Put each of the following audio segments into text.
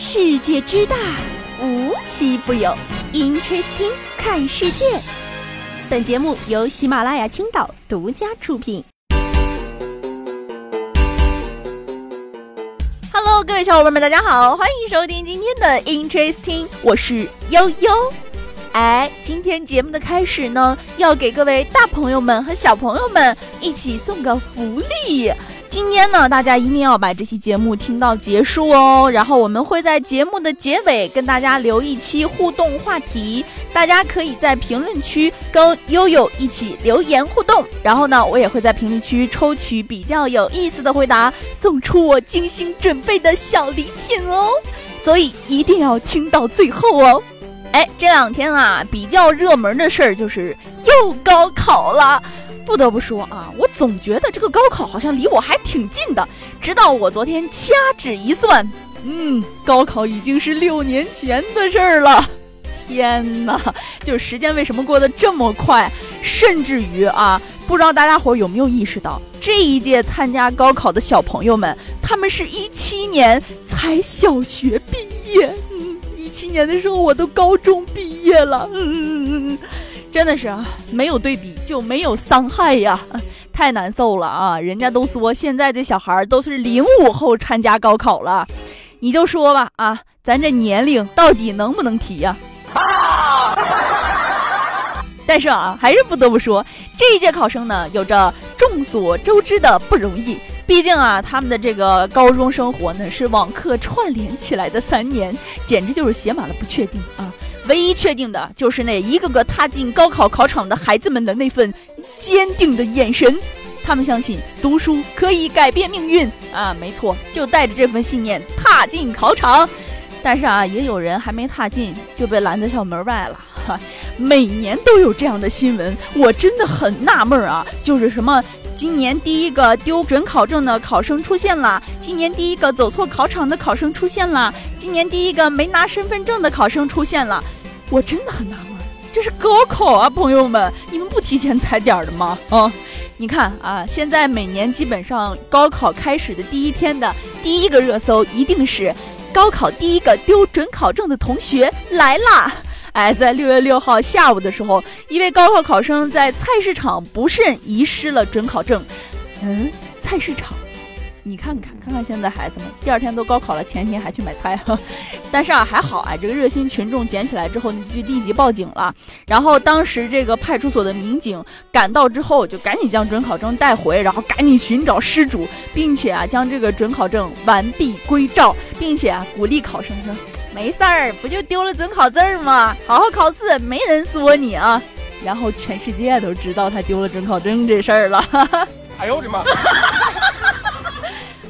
世界之大，无奇不有。Interesting，看世界。本节目由喜马拉雅青岛独家出品。Hello，各位小伙伴们，大家好，欢迎收听今天的 Interesting，我是悠悠。哎，今天节目的开始呢，要给各位大朋友们和小朋友们一起送个福利。今天呢，大家一定要把这期节目听到结束哦。然后我们会在节目的结尾跟大家留一期互动话题，大家可以在评论区跟悠悠一起留言互动。然后呢，我也会在评论区抽取比较有意思的回答，送出我精心准备的小礼品哦。所以一定要听到最后哦。哎，这两天啊，比较热门的事儿就是又高考了。不得不说啊，我总觉得这个高考好像离我还挺近的。直到我昨天掐指一算，嗯，高考已经是六年前的事儿了。天哪，就时间为什么过得这么快？甚至于啊，不知道大家伙有没有意识到，这一届参加高考的小朋友们，他们是一七年才小学毕业。嗯，一七年的时候我都高中毕业了。嗯。真的是啊，没有对比就没有伤害呀，太难受了啊！人家都说现在这小孩都是零五后参加高考了，你就说吧啊，咱这年龄到底能不能提呀？但是啊，还是不得不说，这一届考生呢，有着众所周知的不容易。毕竟啊，他们的这个高中生活呢，是网课串联起来的三年，简直就是写满了不确定啊。唯一确定的就是那一个个踏进高考考场的孩子们的那份坚定的眼神，他们相信读书可以改变命运啊！没错，就带着这份信念踏进考场。但是啊，也有人还没踏进就被拦在校门外了。哈，每年都有这样的新闻，我真的很纳闷啊！就是什么，今年第一个丢准考证的考生出现了，今年第一个走错考场的考生出现了，今年第一个没拿身份证的考生出现了。我真的很纳闷，这是高考啊，朋友们，你们不提前踩点的吗？啊，你看啊，现在每年基本上高考开始的第一天的第一个热搜一定是高考第一个丢准考证的同学来啦！哎，在六月六号下午的时候，一位高考考生在菜市场不慎遗失了准考证。嗯，菜市场。你看看，看看现在孩子们，第二天都高考了，前天还去买菜哈，但是啊还好啊，这个热心群众捡起来之后，就立即报警了。然后当时这个派出所的民警赶到之后，就赶紧将准考证带回，然后赶紧寻找失主，并且啊将这个准考证完璧归赵，并且啊鼓励考生说：“没事儿，不就丢了准考证吗？好好考试，没人说你啊。”然后全世界都知道他丢了准考证这事儿了。哎呦我的妈！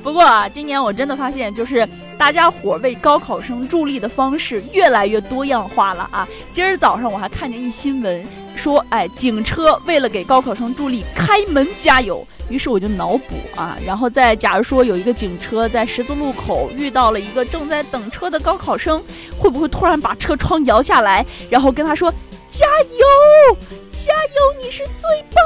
不过啊，今年我真的发现，就是大家伙为高考生助力的方式越来越多样化了啊！今儿早上我还看见一新闻，说，哎，警车为了给高考生助力，开门加油。于是我就脑补啊，然后再假如说有一个警车在十字路口遇到了一个正在等车的高考生，会不会突然把车窗摇下来，然后跟他说：“加油，加油，你是最棒。”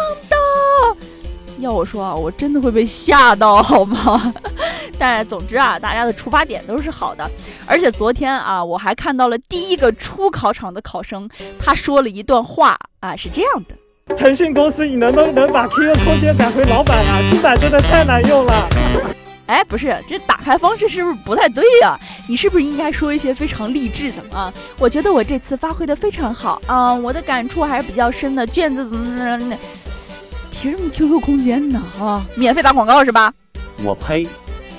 要我说啊，我真的会被吓到，好吗？但总之啊，大家的出发点都是好的。而且昨天啊，我还看到了第一个出考场的考生，他说了一段话啊，是这样的：腾讯公司，你能不能把 QQ 空间改回老板啊？新版真的太难用了。哎，不是，这打开方式是不是不太对呀？你是不是应该说一些非常励志的啊？我觉得我这次发挥的非常好啊，我的感触还是比较深的。卷子怎么怎么怎么。提什么 QQ 空间呢？啊，免费打广告是吧？我呸！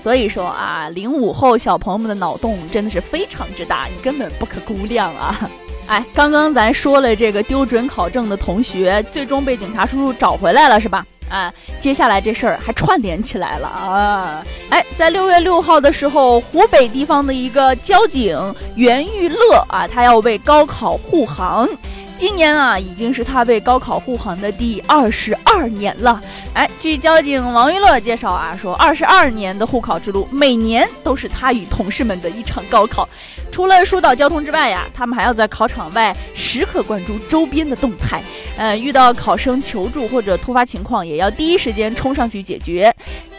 所以说啊，零五后小朋友们的脑洞真的是非常之大，你根本不可估量啊！哎，刚刚咱说了这个丢准考证的同学，最终被警察叔叔找回来了是吧？啊，接下来这事儿还串联起来了啊！哎，在六月六号的时候，湖北地方的一个交警袁玉乐啊，他要为高考护航。今年啊，已经是他为高考护航的第二十二年了。哎，据交警王玉乐介绍啊，说二十二年的护考之路，每年都是他与同事们的一场高考。除了疏导交通之外呀，他们还要在考场外时刻关注周边的动态，呃，遇到考生求助或者突发情况，也要第一时间冲上去解决。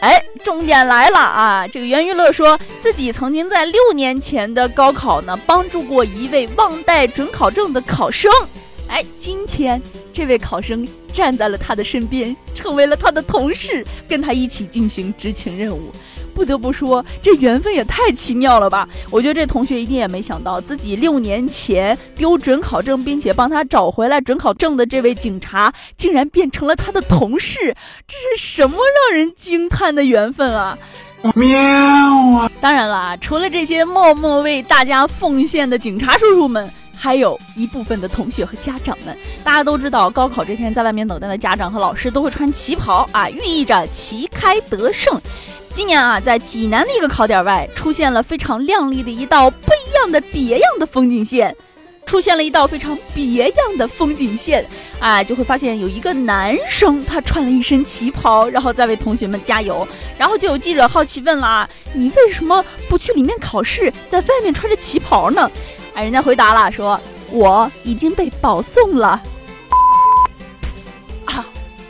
哎，重点来了啊！这个袁玉乐说自己曾经在六年前的高考呢，帮助过一位忘带准考证的考生。哎，今天这位考生站在了他的身边，成为了他的同事，跟他一起进行执勤任务。不得不说，这缘分也太奇妙了吧！我觉得这同学一定也没想到，自己六年前丢准考证，并且帮他找回来准考证的这位警察，竟然变成了他的同事。这是什么让人惊叹的缘分啊！喵啊！当然啦，除了这些默默为大家奉献的警察叔叔们。还有一部分的同学和家长们，大家都知道，高考这天在外面等待的家长和老师都会穿旗袍啊，寓意着旗开得胜。今年啊，在济南的一个考点外，出现了非常亮丽的一道不一样的别样的风景线，出现了一道非常别样的风景线，哎，就会发现有一个男生他穿了一身旗袍，然后在为同学们加油，然后就有记者好奇问了啊，你为什么不去里面考试，在外面穿着旗袍呢？哎，人家回答了，说我已经被保送了。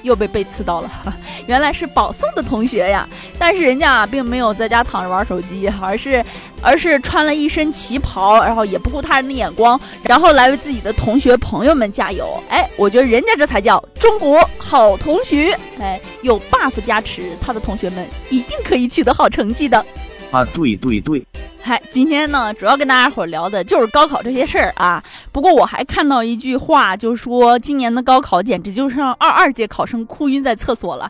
又被被刺到了，原来是保送的同学呀。但是人家啊并没有在家躺着玩手机，而是而是穿了一身旗袍，然后也不顾他人的眼光，然后来为自己的同学朋友们加油。哎，我觉得人家这才叫中国好同学。哎，有 buff 加持，他的同学们一定可以取得好成绩的。啊，对对对。嗨，今天呢，主要跟大家伙聊的就是高考这些事儿啊。不过我还看到一句话，就说今年的高考简直就是让二二届考生哭晕在厕所了。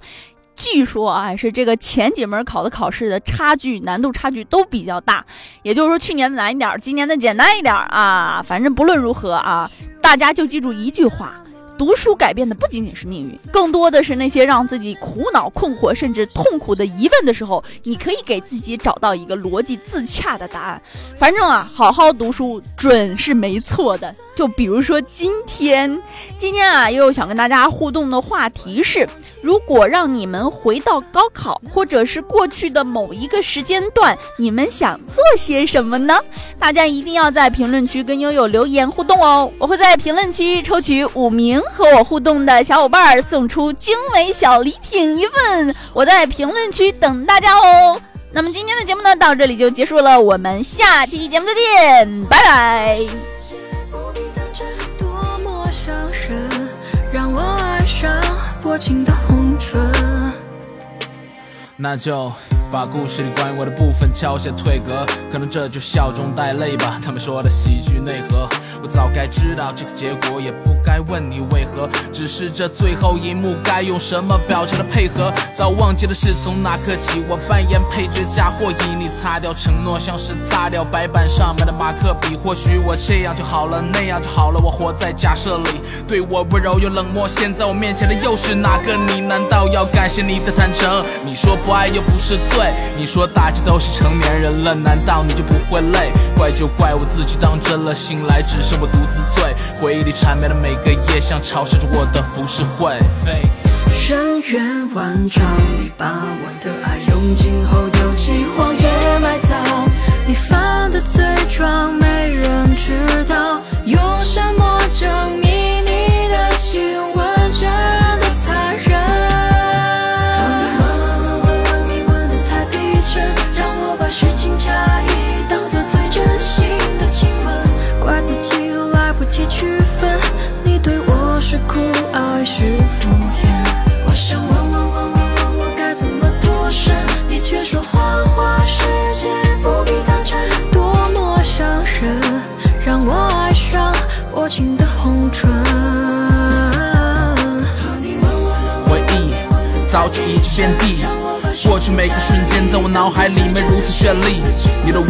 据说啊，是这个前几门考的考试的差距难度差距都比较大，也就是说去年的难一点，今年的简单一点啊。反正不论如何啊，大家就记住一句话。读书改变的不仅仅是命运，更多的是那些让自己苦恼、困惑甚至痛苦的疑问的时候，你可以给自己找到一个逻辑自洽的答案。反正啊，好好读书准是没错的。就比如说今天，今天啊，又想跟大家互动的话题是：如果让你们回到高考，或者是过去的某一个时间段，你们想做些什么呢？大家一定要在评论区跟悠悠留言互动哦！我会在评论区抽取五名和我互动的小伙伴，送出精美小礼品一份。我在评论区等大家哦！那么今天的节目呢，到这里就结束了，我们下期节目再见，拜拜。薄情的红唇，那就。把故事里关于我的部分敲下退格，可能这就笑中带泪吧。他们说的喜剧内核，我早该知道这个结果，也不该问你为何。只是这最后一幕该用什么表情来配合，早忘记了是从哪刻起，我扮演配角加或以你擦掉承诺，像是擦掉白板上面的马克笔。或许我这样就好了，那样就好了。我活在假设里，对我温柔又冷漠。现在我面前的又是哪个你？难道要感谢你的坦诚？你说不爱又不是。罪，你说大家都是成年人了，难道你就不会累？怪就怪我自己当真了，醒来只是我独自醉。回忆里缠绵的每个夜，像嘲笑着我的浮世绘。深渊万丈，你把我的爱用尽后丢弃荒野早就已经遍地，过去每个瞬间在我脑海里面如此绚丽。你的吻，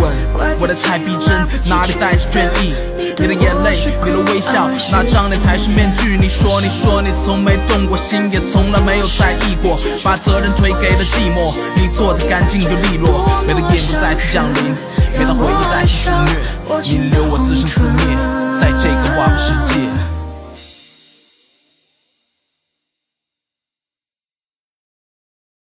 我的太逼真，哪里带着倦意？你的眼泪，你的微笑，那张脸才是面具。你说，你说你从没动过心，也从来没有在意过，把责任推给了寂寞。你做的干净又利落，每当夜幕再次降临，每当回忆再次肆虐，你留我自生自灭。在这个万物世界